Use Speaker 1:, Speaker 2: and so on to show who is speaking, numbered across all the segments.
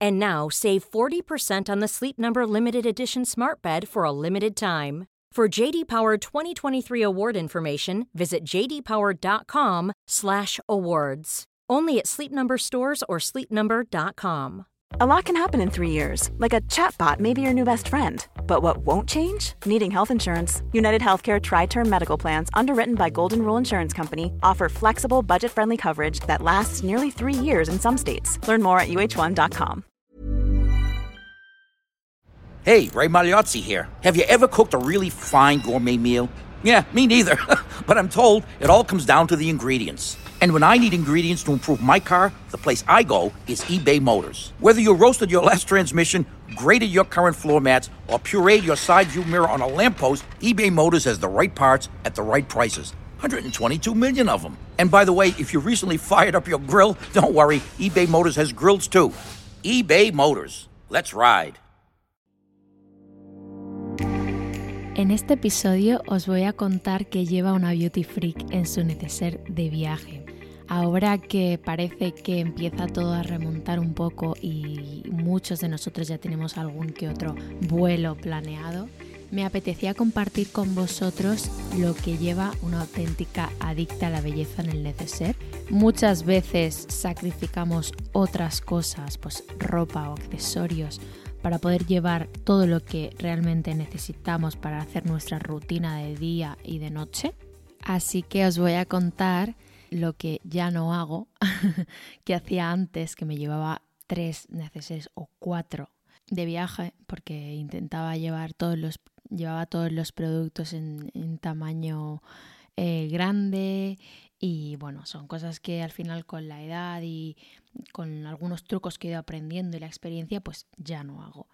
Speaker 1: And now save 40% on the Sleep Number limited edition Smart Bed for a limited time. For JD Power 2023 award information, visit jdpower.com/awards. Only at Sleep Number stores or sleepnumber.com.
Speaker 2: A lot can happen in three years, like a chatbot may be your new best friend. But what won't change? Needing health insurance. United Healthcare Tri Term Medical Plans, underwritten by Golden Rule Insurance Company, offer flexible, budget friendly coverage that lasts nearly three years in some states. Learn more at uh1.com.
Speaker 3: Hey, Ray Magliozzi here. Have you ever cooked a really fine gourmet meal? Yeah, me neither. but I'm told it all comes down to the ingredients. And when I need ingredients to improve my car, the place I go is eBay Motors. Whether you roasted your last transmission, graded your current floor mats, or pureed your side view mirror on a lamppost, eBay Motors has the right parts at the right prices. 122 million of them. And by the way, if you recently fired up your grill, don't worry, eBay Motors has grills too. eBay Motors. Let's ride.
Speaker 4: En este episodio os voy a contar que lleva una beauty freak en su neceser de viaje. Ahora que parece que empieza todo a remontar un poco y muchos de nosotros ya tenemos algún que otro vuelo planeado, me apetecía compartir con vosotros lo que lleva una auténtica adicta a la belleza en el neceser. Muchas veces sacrificamos otras cosas, pues ropa o accesorios, para poder llevar todo lo que realmente necesitamos para hacer nuestra rutina de día y de noche. Así que os voy a contar lo que ya no hago, que hacía antes, que me llevaba tres necesarios o cuatro de viaje, porque intentaba llevar todos los, llevaba todos los productos en, tamaño eh, grande y bueno, son cosas que al final con la edad y con algunos trucos que he ido aprendiendo y la experiencia, pues ya no hago.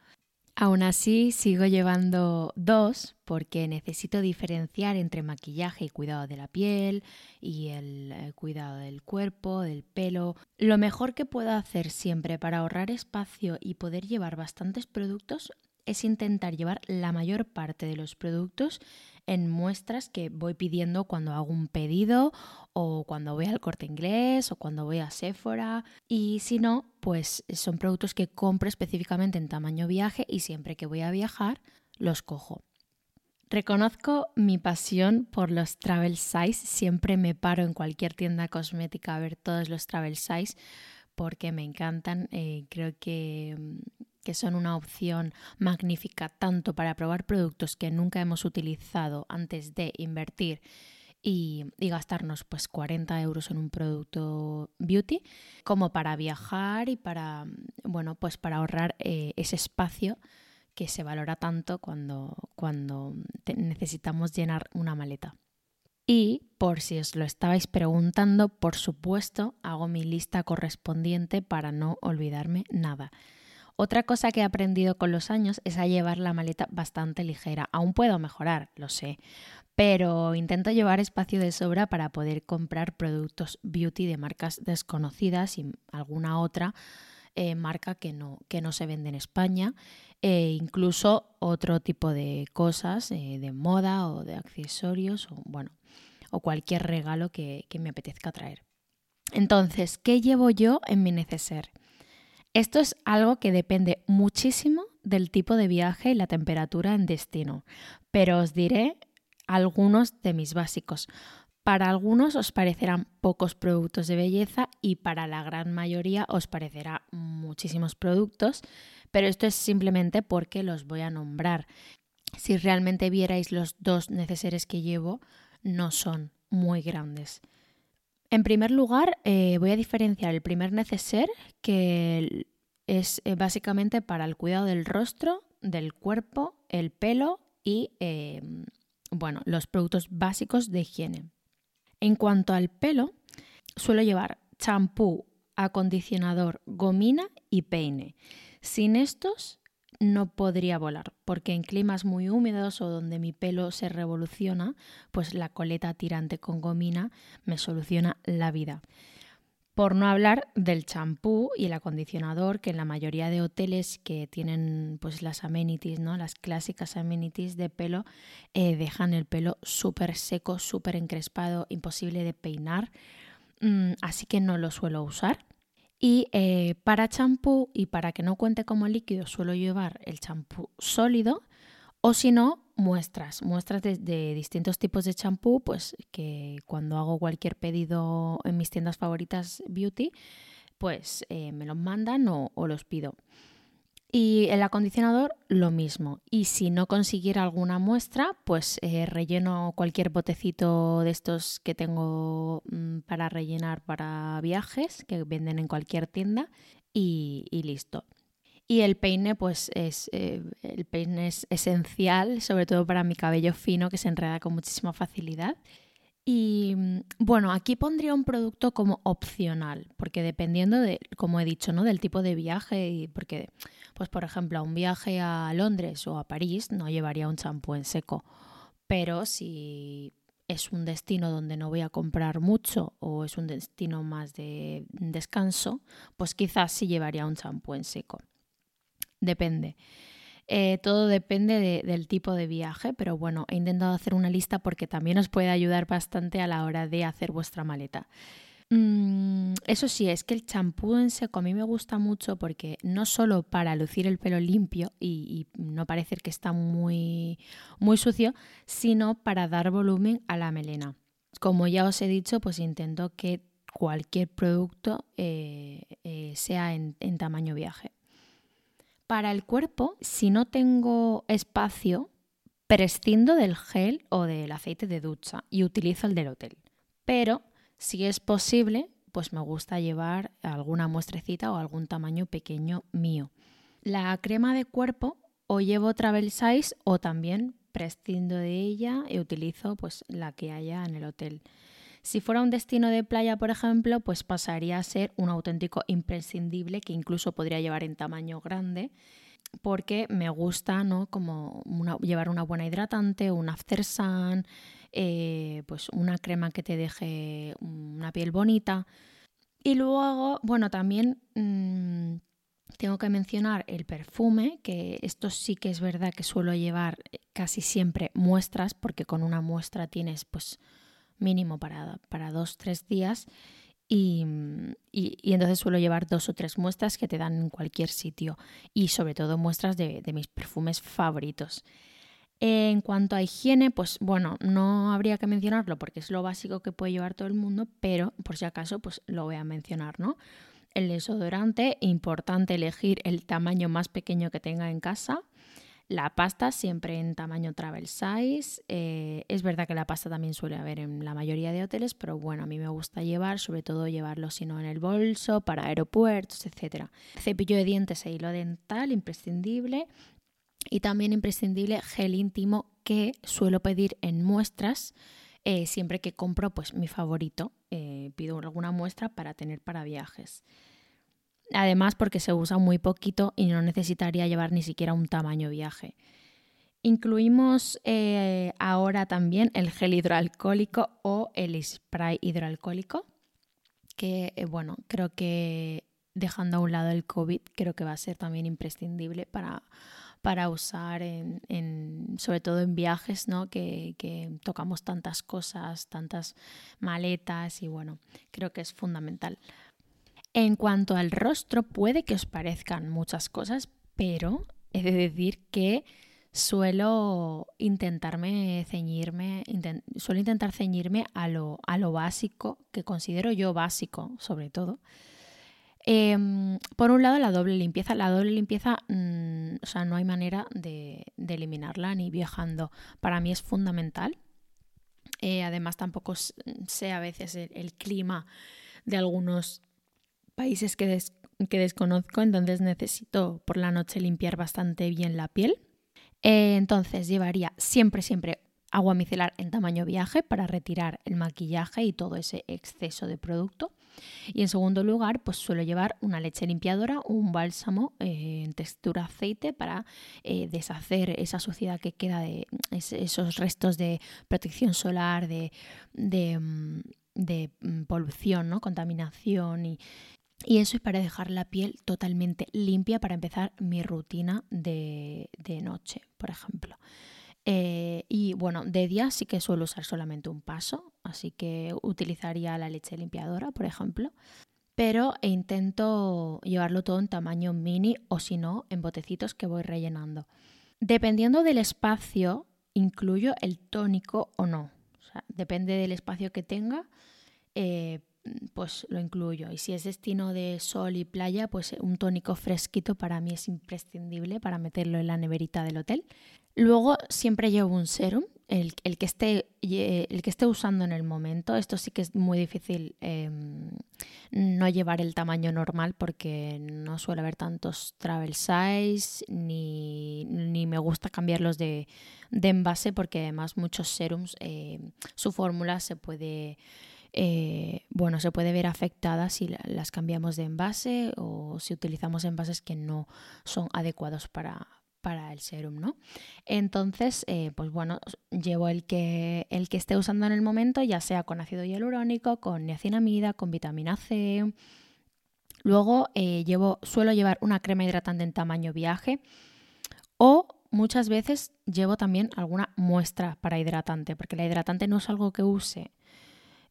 Speaker 4: Aún así, sigo llevando dos porque necesito diferenciar entre maquillaje y cuidado de la piel y el, eh, cuidado del cuerpo, del pelo. Lo mejor que puedo hacer siempre para ahorrar espacio y poder llevar bastantes productos es intentar llevar la mayor parte de los productos en muestras que voy pidiendo cuando hago un pedido o cuando voy al corte inglés o cuando voy a Sephora. Y si no, pues son productos que compro específicamente en tamaño viaje y siempre que voy a viajar los cojo. Reconozco mi pasión por los travel size, siempre me paro en cualquier tienda cosmética a ver todos los travel size porque me encantan, eh, creo que que son una opción magnífica tanto para probar productos que nunca hemos utilizado antes de invertir y, gastarnos pues 40 euros en un producto beauty, como para viajar y para, bueno, pues para ahorrar eh, ese espacio que se valora tanto cuando, cuando necesitamos llenar una maleta. Y por si os lo estabais preguntando, por supuesto, hago mi lista correspondiente para no olvidarme nada. Otra cosa que he aprendido con los años es a llevar la maleta bastante ligera. Aún puedo mejorar, lo sé, pero intento llevar espacio de sobra para poder comprar productos beauty de marcas desconocidas y alguna otra eh, marca que no, que no se vende en España. E incluso otro tipo de cosas eh, de moda o de accesorios o bueno o cualquier regalo que, que me apetezca traer. Entonces, ¿qué llevo yo en mi neceser? Esto es algo que depende muchísimo del tipo de viaje y la temperatura en destino, pero os diré algunos de mis básicos. Para algunos os parecerán pocos productos de belleza y para la gran mayoría os parecerá muchísimos productos, pero esto es simplemente porque los voy a nombrar. si realmente vierais los dos neceseres que llevo, no son muy grandes. En primer lugar, eh, voy a diferenciar el primer neceser, que es eh, básicamente para el cuidado del rostro, del cuerpo, el pelo y em, bueno, los productos básicos de higiene. En cuanto al pelo, suelo llevar champú, acondicionador, gomina y peine. Sin estos no podría volar, porque en climas muy húmedos o donde mi pelo se revoluciona, pues la coleta tirante con gomina me soluciona la vida. Por no hablar del champú y el acondicionador, que en la mayoría de hoteles que tienen pues las amenities, ¿no? Las clásicas amenities de pelo, eh, dejan el pelo súper seco, súper encrespado, imposible de peinar. Mm, así que no lo suelo usar. Y eh, para champú y para que no cuente como líquido suelo llevar el champú sólido o si no, muestras, muestras de, distintos tipos de champú, pues que cuando hago cualquier pedido en mis tiendas favoritas beauty, pues eh, me los mandan o los pido. Y el acondicionador lo mismo. Y si no consiguiera alguna muestra, pues eh, relleno cualquier botecito de estos que tengo mm, para rellenar para viajes, que venden en cualquier tienda, y, listo. Y el peine, pues es, eh, el peine es esencial, sobre todo para mi cabello fino, que se enreda con muchísima facilidad. Y mm, bueno, aquí pondría un producto como opcional, porque dependiendo de, como he dicho, ¿no? del tipo de viaje, y porque, pues por ejemplo, a un viaje a Londres o a París no llevaría un champú en seco. Pero si es un destino donde no voy a comprar mucho o es un destino más de descanso, pues quizás sí llevaría un champú en seco. Depende. Eh, todo depende del tipo de viaje, pero bueno, he intentado hacer una lista porque también os puede ayudar bastante a la hora de hacer vuestra maleta. Mm, eso sí, es que el champú en seco a mí me gusta mucho porque no solo para lucir el pelo limpio y, no parecer que está muy, muy sucio, sino para dar volumen a la melena. Como ya os he dicho, pues intento que cualquier producto eh, eh, sea en tamaño viaje. Para el cuerpo, si no tengo espacio, prescindo del gel o del aceite de ducha y utilizo el del hotel. Pero si es posible, pues me gusta llevar alguna muestrecita o algún tamaño pequeño mío. La crema de cuerpo o llevo travel size o también prescindo de ella y utilizo pues la que haya en el hotel. Si fuera un destino de playa, por ejemplo, pues pasaría a ser un auténtico imprescindible que incluso podría llevar en tamaño grande porque me gusta ¿no? como llevar una buena hidratante, un after sun, eh, pues una crema que te deje una piel bonita. Y luego, bueno, también mm, tengo que mencionar el perfume, que esto sí que es verdad que suelo llevar casi siempre muestras, porque con una muestra tienes pues mínimo para, para dos, tres días. Y, entonces suelo llevar dos o tres muestras que te dan en cualquier sitio y sobre todo muestras de, mis perfumes favoritos. En cuanto a higiene, pues bueno, no habría que mencionarlo porque es lo básico que puede llevar todo el mundo, pero por si acaso, pues lo voy a mencionar, ¿no? El desodorante, importante elegir el tamaño más pequeño que tenga en casa. La pasta siempre en tamaño travel size. Eh, es verdad que la pasta también suele haber en la mayoría de hoteles, pero bueno, a mí me gusta llevar, sobre todo llevarlo si no en el bolso, para aeropuertos, etc. Cepillo de dientes e hilo dental, imprescindible. Y también imprescindible gel íntimo que suelo pedir en muestras. Eh, siempre que compro pues mi favorito, eh, pido alguna muestra para tener para viajes. Además, porque se usa muy poquito y no necesitaría llevar ni siquiera un tamaño viaje. Incluimos eh, ahora también el gel hidroalcohólico o el spray hidroalcohólico, que bueno, creo que dejando a un lado el COVID, creo que va a ser también imprescindible para, para usar en, sobre todo en viajes, ¿no? Que, tocamos tantas cosas, tantas maletas y bueno, creo que es fundamental. En cuanto al rostro, puede que os parezcan muchas cosas, pero he de decir que suelo intentarme ceñirme, suelo intentar ceñirme a lo, a lo básico, que considero yo básico, sobre todo. Em, por un lado, la doble limpieza. La doble limpieza, mm, o sea, no hay manera de, eliminarla ni viajando. Para mí es fundamental. Eh, además, tampoco sé a veces el, clima de algunos países que, que, desconozco, entonces necesito por la noche limpiar bastante bien la piel. Eh, entonces, llevaría siempre, siempre agua micelar en tamaño viaje para retirar el maquillaje y todo ese exceso de producto. Y en segundo lugar, pues suelo llevar una leche limpiadora un bálsamo eh, en textura aceite para eh, deshacer esa suciedad que queda de esos restos de protección solar, de, de, mm, mm, polución, ¿no? contaminación y, y eso es para dejar la piel totalmente limpia para empezar mi rutina de, de noche, por ejemplo. Eh, y bueno, de día sí que suelo usar solamente un paso, así que utilizaría la leche limpiadora, por ejemplo. Pero intento llevarlo todo en tamaño mini o si no, en botecitos que voy rellenando. Dependiendo del espacio, incluyo el tónico o no. depende del espacio que tenga, eh, pues lo incluyo. Y si es destino de sol y playa, pues un tónico fresquito para mí es imprescindible para meterlo en la neverita del hotel. Luego siempre llevo un serum, el, que, esté, el que esté usando en el momento. Esto sí que es muy difícil em, no llevar el tamaño normal porque no suele haber tantos travel size ni, me gusta cambiarlos de, envase porque además muchos serums, eh, su fórmula se puede... Eh, bueno, se puede ver afectada si las cambiamos de envase o si utilizamos envases que no son adecuados para, para el serum, ¿no? Entonces, eh, pues bueno, llevo el que, el que esté usando en el momento, ya sea con ácido hialurónico, con niacinamida, con vitamina C. Luego eh, llevo, suelo llevar una crema hidratante en tamaño viaje o muchas veces llevo también alguna muestra para hidratante, porque la hidratante no es algo que use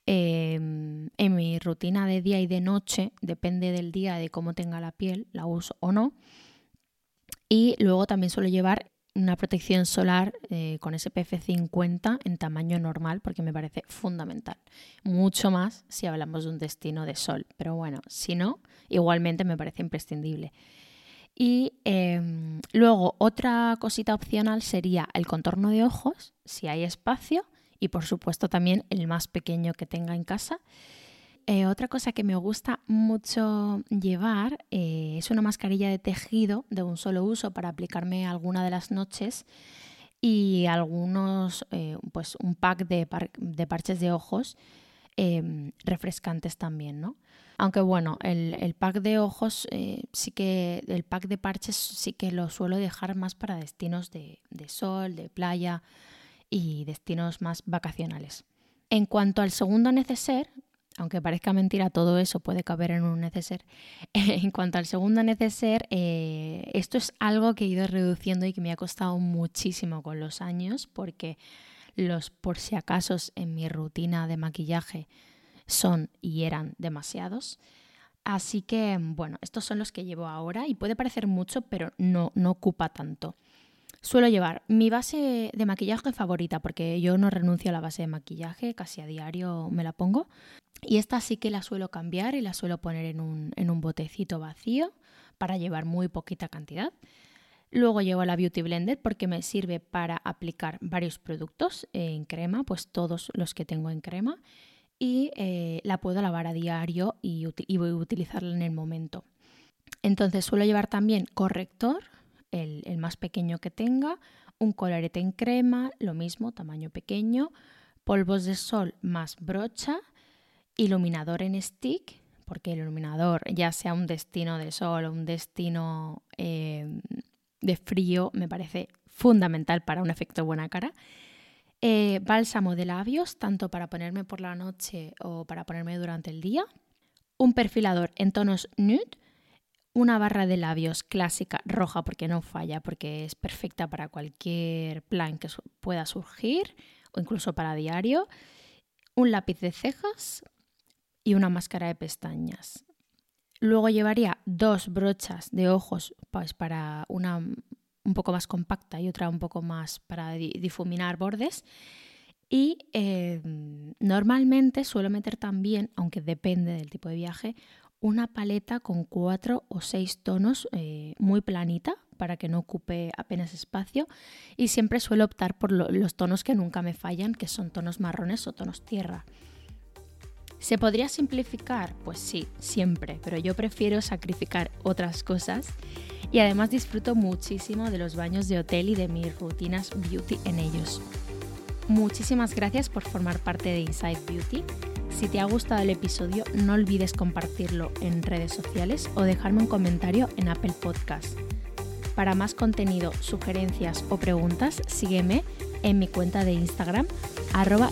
Speaker 4: em, en mi rutina de día y de noche, depende del día, de cómo tenga la piel, la uso o no. Y luego también suelo llevar una protección solar eh, con SPF 50 en tamaño normal porque me parece fundamental. Mucho más si hablamos de un destino de sol. Pero bueno, si no, igualmente me parece imprescindible. Y em, luego otra cosita opcional sería el contorno de ojos, si hay espacio, y por supuesto también el más pequeño que tenga en casa. Eh, otra cosa que me gusta mucho llevar eh, es una mascarilla de tejido de un solo uso para aplicarme alguna de las noches y algunos, eh, pues un pack de, parches de ojos em, refrescantes también, ¿no? Aunque bueno, el, pack de ojos sí que, el pack de parches sí que lo suelo dejar más para destinos de sol, de playa y destinos más vacacionales. En cuanto al segundo neceser, aunque parezca mentira, todo eso puede caber en un neceser. en cuanto al segundo neceser, eh, esto es algo que he ido reduciendo y que me ha costado muchísimo con los años, porque los por si acaso en mi rutina de maquillaje son y eran demasiados. Así que, bueno, estos son los que llevo ahora y puede parecer mucho, pero no, no ocupa tanto. Suelo llevar mi base de maquillaje favorita, porque yo no renuncio a la base de maquillaje, casi a diario me la pongo. Y esta sí que la suelo cambiar y la suelo poner en un, en un botecito vacío para llevar muy poquita cantidad. Luego llevo la Beauty Blender porque me sirve para aplicar varios productos en crema, pues todos los que tengo en crema. Y eh, la puedo lavar a diario y, y voy a utilizarla en el momento. Entonces suelo llevar también corrector el, más pequeño que tenga, un colorete en crema, lo mismo, tamaño pequeño, polvos de sol más brocha, iluminador en stick, porque el iluminador, ya sea un destino de sol o un destino eh, de frío, me parece fundamental para un efecto buena cara. Eh, bálsamo de labios, tanto para ponerme por la noche o para ponerme durante el día. Un perfilador en tonos nude una barra de labios clásica roja porque no falla, porque es perfecta para cualquier plan que pueda surgir o incluso para diario, un lápiz de cejas y una máscara de pestañas. Luego llevaría dos brochas de ojos pues para una un poco más compacta y otra un poco más para difuminar bordes. Y em, normalmente suelo meter también, aunque depende del tipo de viaje, una paleta con cuatro o seis tonos eh, muy planita para que no ocupe apenas espacio y siempre suelo optar por los tonos que nunca me fallan, que son tonos marrones o tonos tierra. ¿Se podría simplificar? Pues sí, siempre, pero yo prefiero sacrificar otras cosas y además disfruto muchísimo de los baños de hotel y de mis rutinas beauty en ellos. Muchísimas gracias por formar parte de Inside Beauty. Si te ha gustado el episodio, no olvides compartirlo en redes sociales o dejarme un comentario en Apple Podcast. Para más contenido, sugerencias o preguntas, sígueme en mi cuenta de Instagram, arroba.